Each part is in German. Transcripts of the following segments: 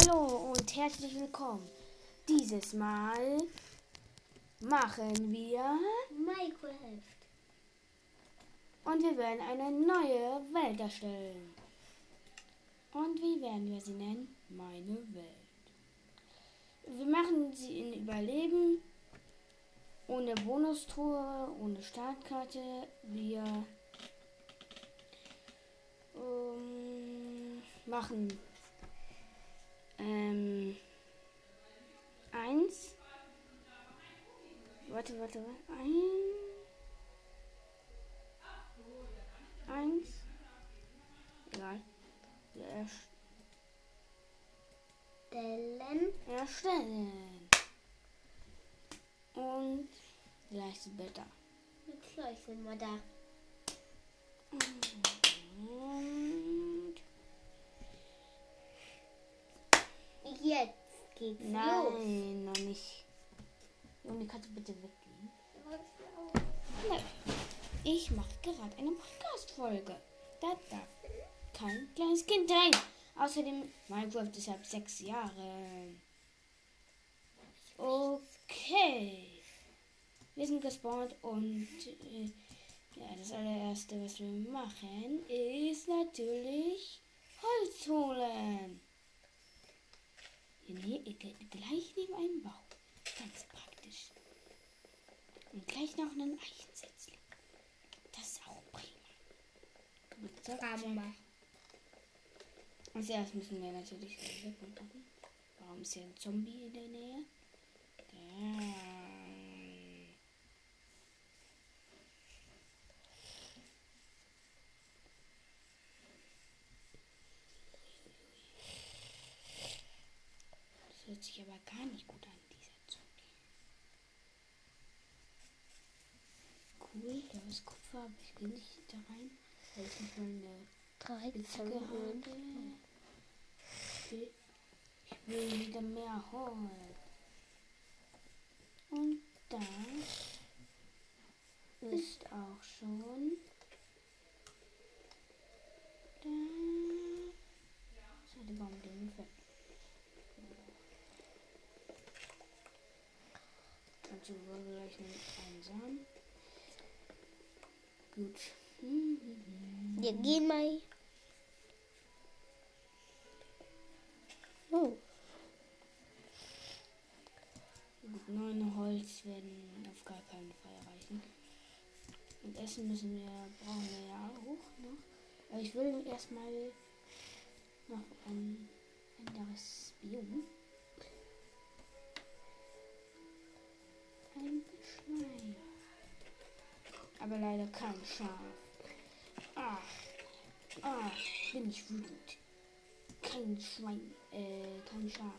Hallo und herzlich willkommen. Dieses Mal machen wir Minecraft. und wir werden eine neue Welt erstellen. Und wie werden wir sie nennen? Meine Welt. Wir machen sie in Überleben, ohne Bonustruhe, ohne Startkarte. Wir ähm, machen ähm, eins. Warte, warte, warte. Ein, eins. Egal. Wir erst- Stellen. erstellen. Und gleich sind wir da. Jetzt gleich sind wir da. Und Geht's los. nein, noch nicht. Junge, kannst du bitte weggehen? Nein. Ich mache gerade eine Podcast-Folge. Da darf kein kleines Kind rein. Außerdem, Minecraft ist ab sechs Jahre. Okay. Wir sind gespawnt und äh, ja, das allererste, was wir machen, ist natürlich Holz holen. Ne gleich neben einem Baum. Ganz praktisch. Und gleich noch einen Eichensetzling. Das ist auch prima. Mit Zack, zack. Bamba. Als erstes müssen wir natürlich machen. Warum ist hier ein Zombie in der Nähe? Da. Das hört sich aber gar nicht gut an, dieser Zombie. Cool, da ist Kupfer, aber ich will nicht da rein, weil ich nicht mal eine 13 Spitzhacke habe. Ich will wieder mehr Holz. Und da ist auch schon. Da. So, der Baum den weg. Also wir gleich einem Samen. Gut. Wir gehen mal. Oh. Neun Holz werden auf gar keinen Fall reichen. Und Essen müssen wir, brauchen wir ja auch noch. Aber ich will erstmal noch ein anderes Biom. Ein Schwein. Aber leider kein Schaf. Ah, ah, bin ich wütend. Kein Schwein, äh, kein Schaf.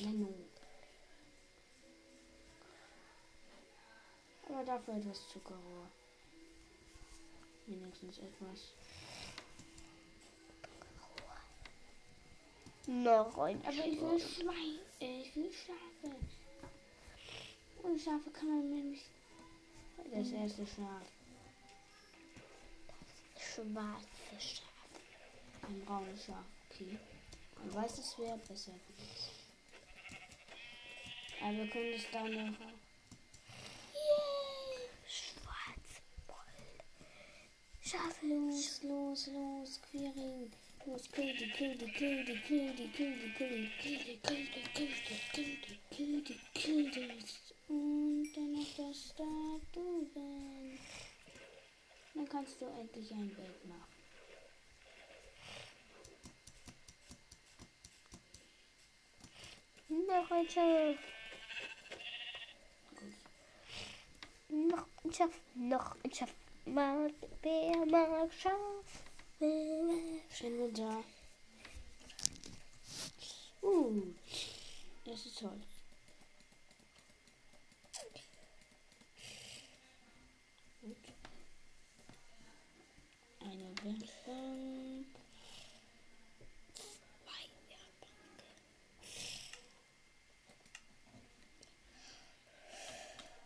Menno. Aber dafür etwas Zuckerrohr. Wenigstens etwas. Noch ein Aber ich will Schwein. Äh, ich will Schafe. Ohne Schafe kann man nicht. Das erste Schaf. schwarze Schaf. Ein braunes Schaf. Okay. Ein weißes wäre besser. Aber wir können es da noch. Yay! Schwarze Wolle. Schafe. Los, los, los, Queering. Los, kill die, kill die, kill die, kill die, kill die, kill die, kill die, kill die, kill die, kill die, kill die, kill die. Und dann noch das da drüben. Dann kannst du endlich ein Bild machen. Noch ein Schaf. Noch ein Schaf. Noch ein Schaf. Mag, wer mag Schaf? Wir da. Uh, das ist toll. eine Werkbank. Zwei Werkbank.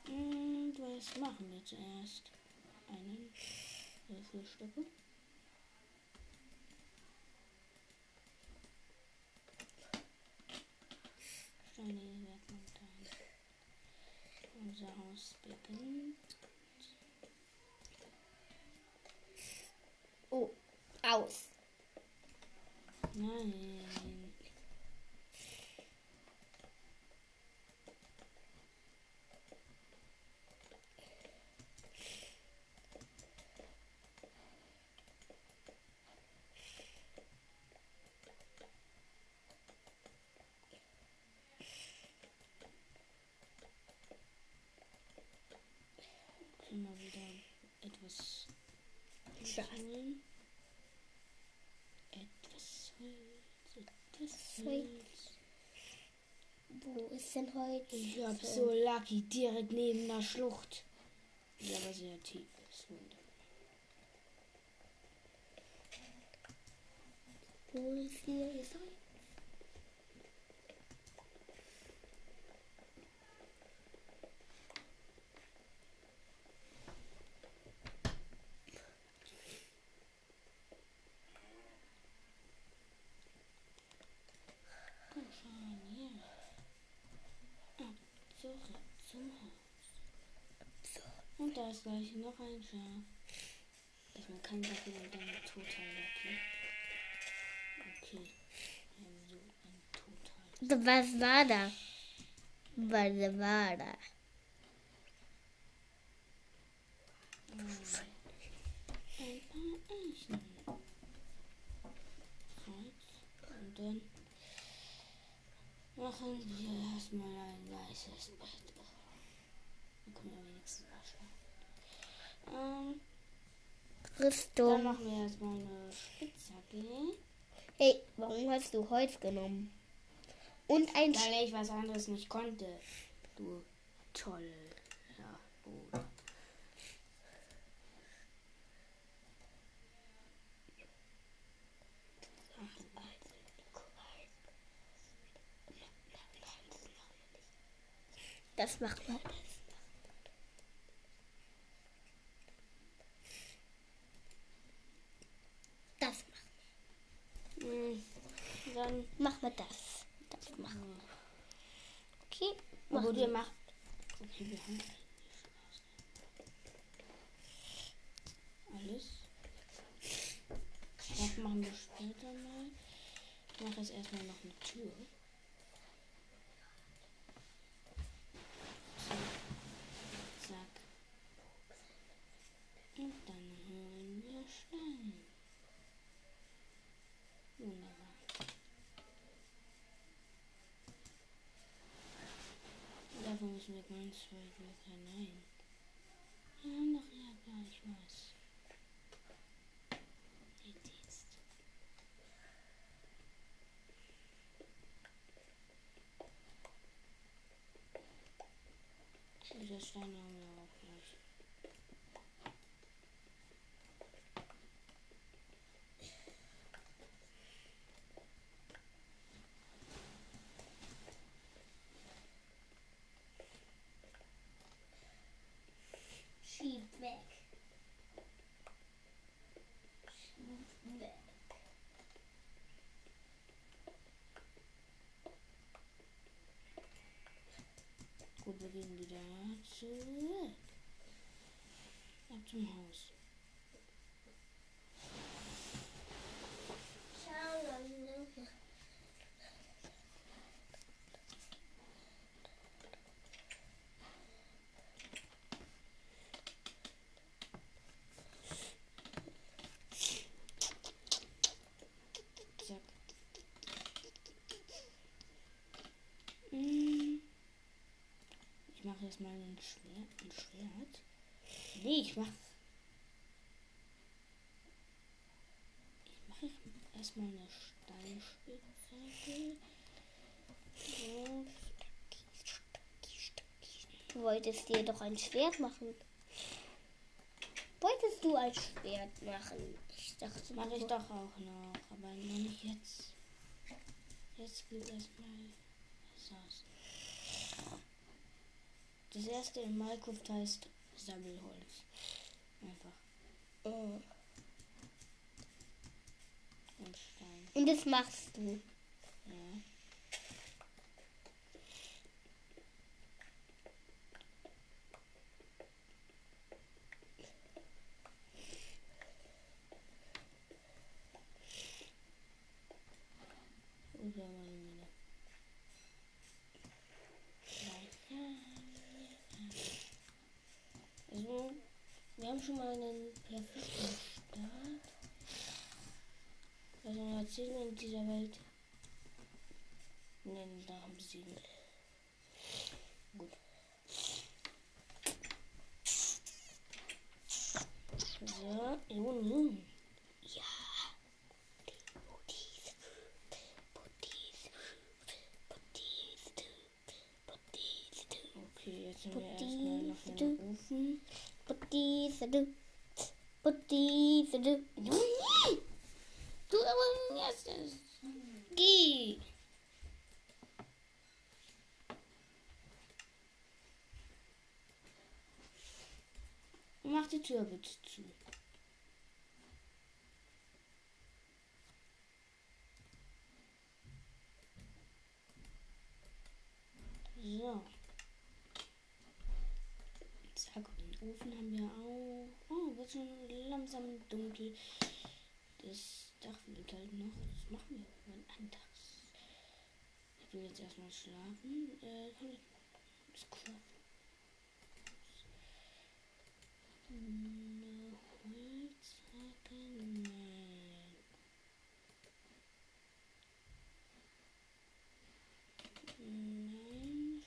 Und mm, was machen wir zuerst? Eine Würfelstöcke. Steine Werkbank da. Unser Haus beginnt. Aus. Nein. Wir wieder etwas Schade. Holz. Wo ist denn heute? Ich hab so Lucky direkt neben der Schlucht. Die aber sehr tief ist. Wo ist hier? Ist Holz? Komm schon, hier. Ab zurück zum Haus. Ist gleich noch ein Schaf. Erstmal kein Lucky und dann total Lucky. Okay. Wir haben so ein total. Was war da? Was war da? Ein paar Eichen. Und dann machen wir erstmal ein weißes Bett. Dann können wir wenigstens Ähm, dann Richtung. machen wir erstmal eine Spitzhacke. Hey, warum hast du Holz genommen? Und ein Weil ich was anderes nicht konnte. Du toll. Ja, Bruder. Das macht man. Das macht. Hm, Dann Mach mal das. Das machen. Okay. Aber Machen wir wir. machen. Okay, wir haben alles. Das machen wir später mal. Ich mache jetzt erstmal noch eine Tür. So. Zack. Und dann holen wir Stein. Wunderbar. Ganz weit weg hinein. Wir haben doch ja gleich was. Nicht jetzt. Diese Steine haben wir auch gleich. Schieb weg. Schieb weg. Gut, wir gehen wieder zurück. Ab zum Mal ein Schwert. Ein Schwert. Nee, ich mach. Ich mache erstmal eine Steinspitzhacke. So. Du wolltest dir doch ein Schwert machen. Wolltest du ein Schwert machen? Ich dachte, mache ich doch auch noch, aber noch nicht jetzt. Jetzt geht erstmal das aus. Das erste in Minecraft heißt Sammelholz. Einfach. Oh. Und Stein. Und das machst du. Ja. Oder meine wir haben schon mal einen perfekten Start. Also, erzählen wir in dieser Welt. Nennen Drachen besiegen. Gut. So, Juni. Ja. Booties. Booties. Booties. Booties. Okay, jetzt sind wir erstmal noch in den Ofen. Du aber erstes. Geh! Mach die Tür bitte zu. So. Zack, und den Ofen haben wir auch. Oh, wird schon langsam dunkel. Das Dach wird halt noch. Das machen wir irgendwann anders. Ich will jetzt erstmal schlafen. Äh, das craften? No, Holzhacke, nein. Nein.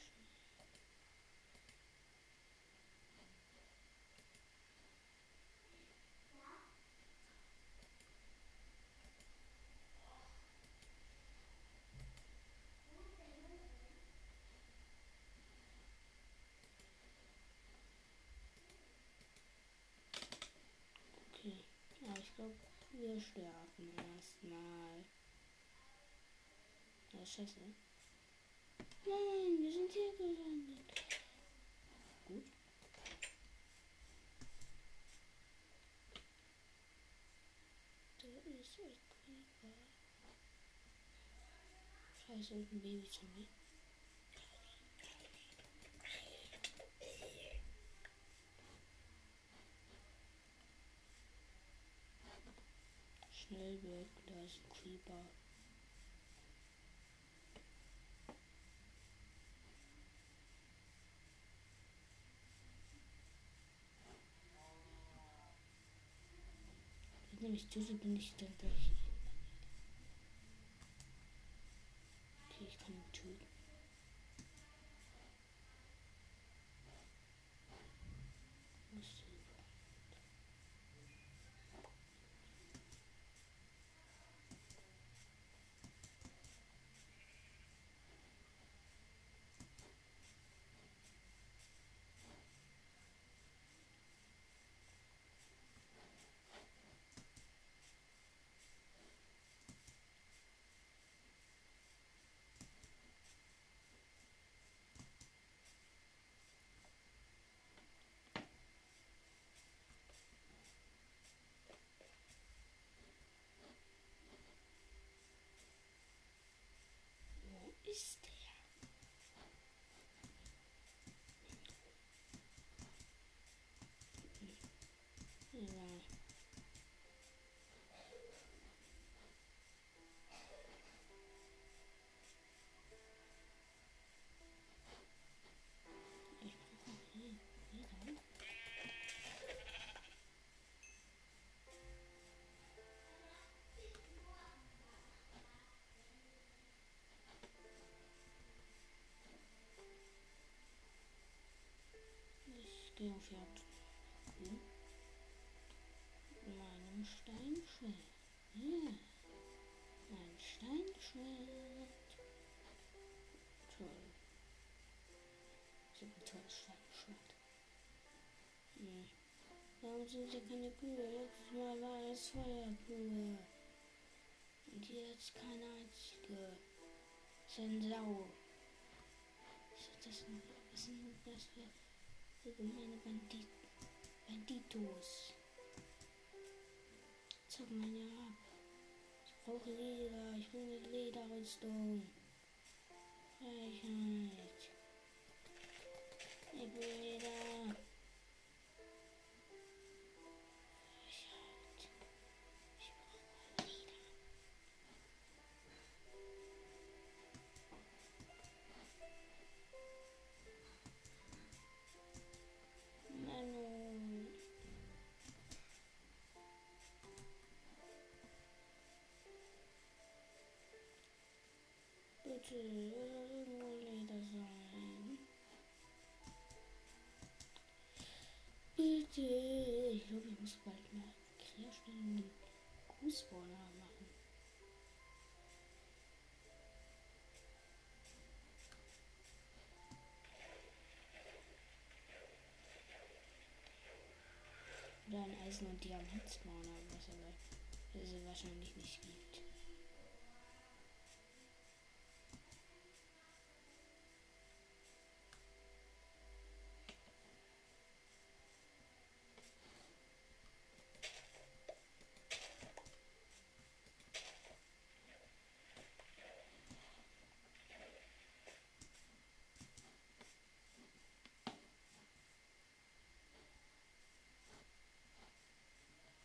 Okay. Ja, ich glaube, wir sterben erstmal. Ja, scheiße. Nein, wir sind hier gelandet. Gut. Da ist ein Creeper. Scheiße, ein Baby-Zombie. Schnell weg, da ist ein Creeper. Wenn nämlich tötet, bin ich dann gleich. Okay, ich kann ihn töten. Wo ist der überhaupt? Wo ist der? Ja. Ich brauche auch hier wieder. Ich auf Jagd. Hm? Meinem Steinschwert. Ja. Mein Steinschwert. Toll. So ein tolles Steinschwert. Hm. Warum sind hier keine Kühe? Letztes Mal war es Feuerkühe. Und jetzt keine einzige. Sensau. Was ist das denn? Was sind das für für gemeine Bandit Banditos. Zock meine ab. Ich brauche Leder. Ich will eine Lederrüstung. Freiheit. Ich will Leder. Irgendwo sein. Bitte. Ich glaube, ich muss bald mal einen Grußspawner machen. Oder ein Eisen- und Diamantspawner, was aber es wahrscheinlich nicht gibt.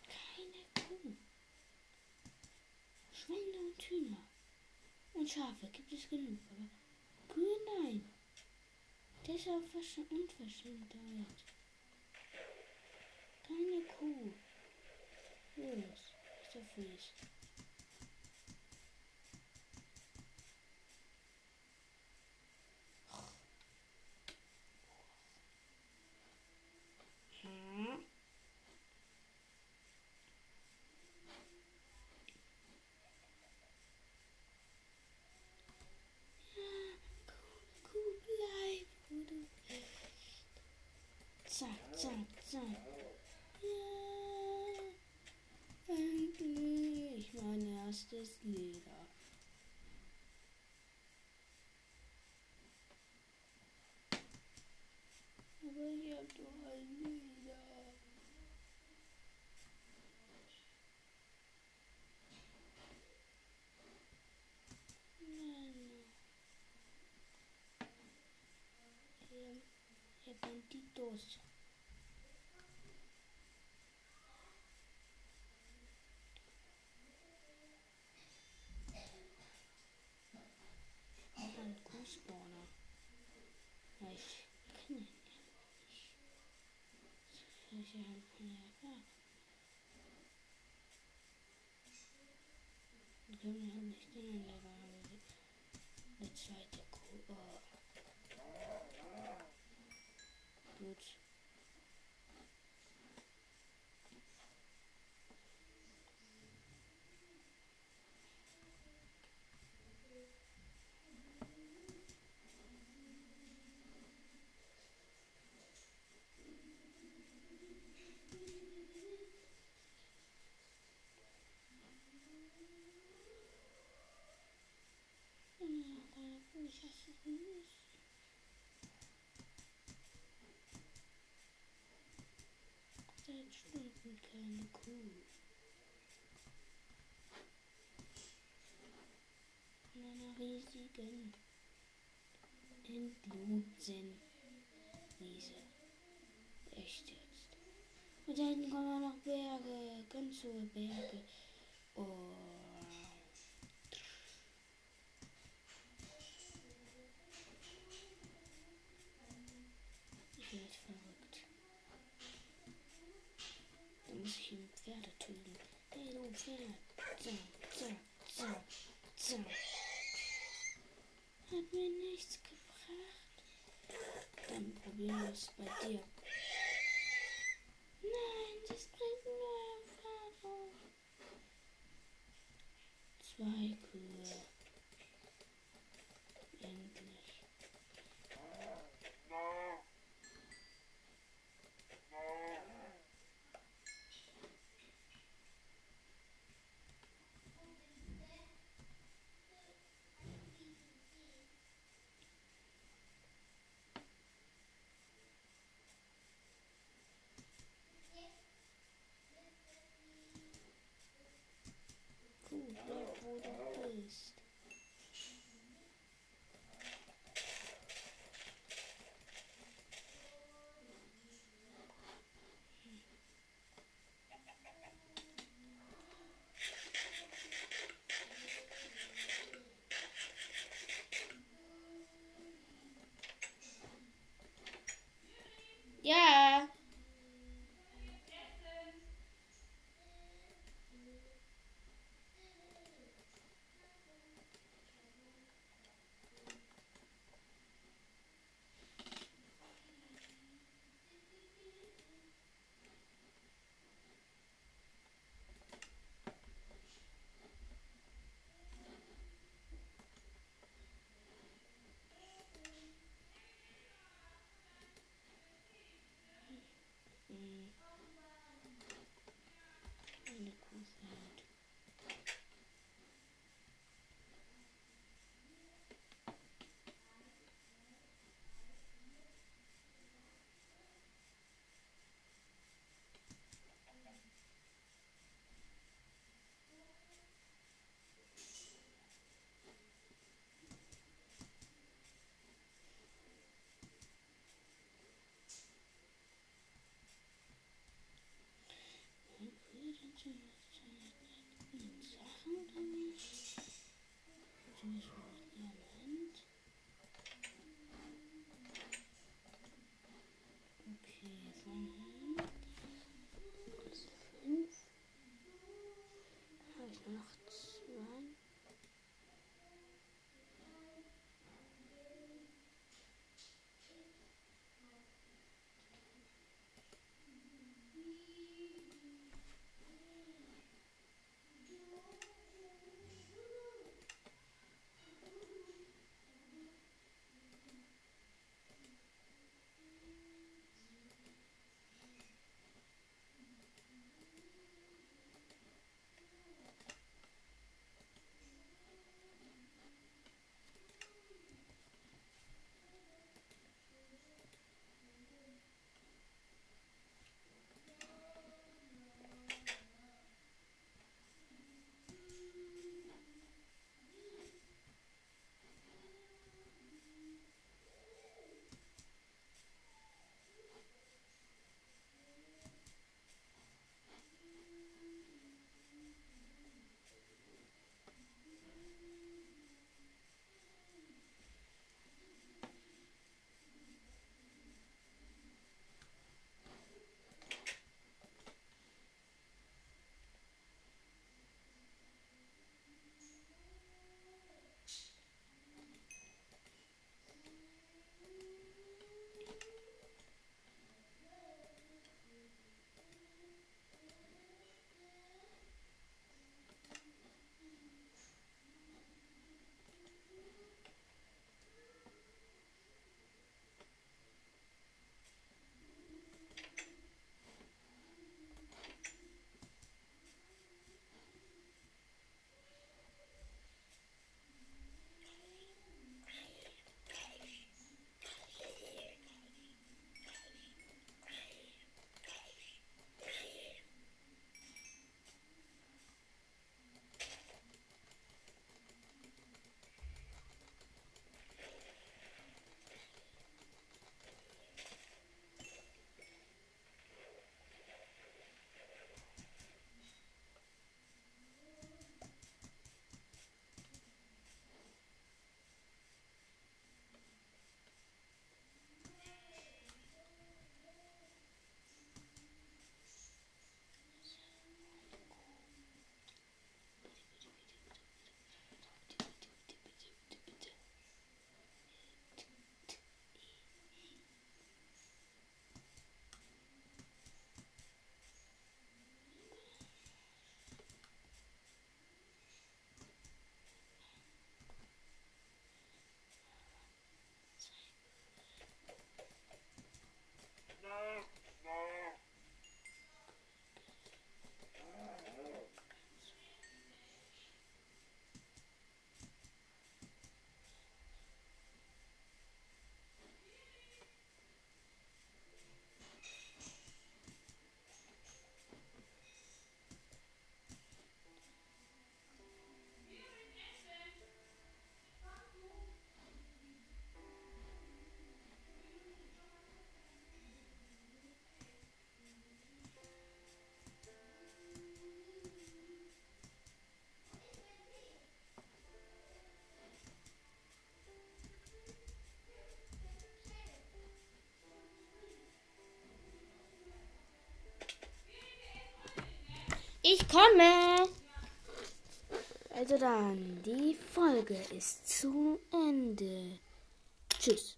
Keine Kuh. Schweine und Hühner. Und Schafe gibt es genug, aber Kühe nein. Deshalb Versch Unverschämtheit. Keine Kuh. Los, ist der Fies. Hm? Kuh, Kuh, bleib, wo du bist. Zack, zack, zack. Ja, endlich mein erstes Leder. Aber ich hab doch ein Leder. Nein. Ihr, ihr Banditos. Auch ein Kuhspawner. Ja, ich kenne ihn ja nicht. Ich ja ja, ja. Wir können halt nicht den Level haben. Eine zweite Kuh. Oh. Gut. Ja, da ich hasse es nicht. Seit Keine Kuh. In einer riesigen, endlosen Wiese. Echt jetzt. Und da hinten kommen auch noch Berge, ganz hohe Berge. Oh. Ich werde verrückt. Da muss ich ihm Pferde töten. Hey, Ich komme. Also dann, die Folge ist zu Ende. Tschüss.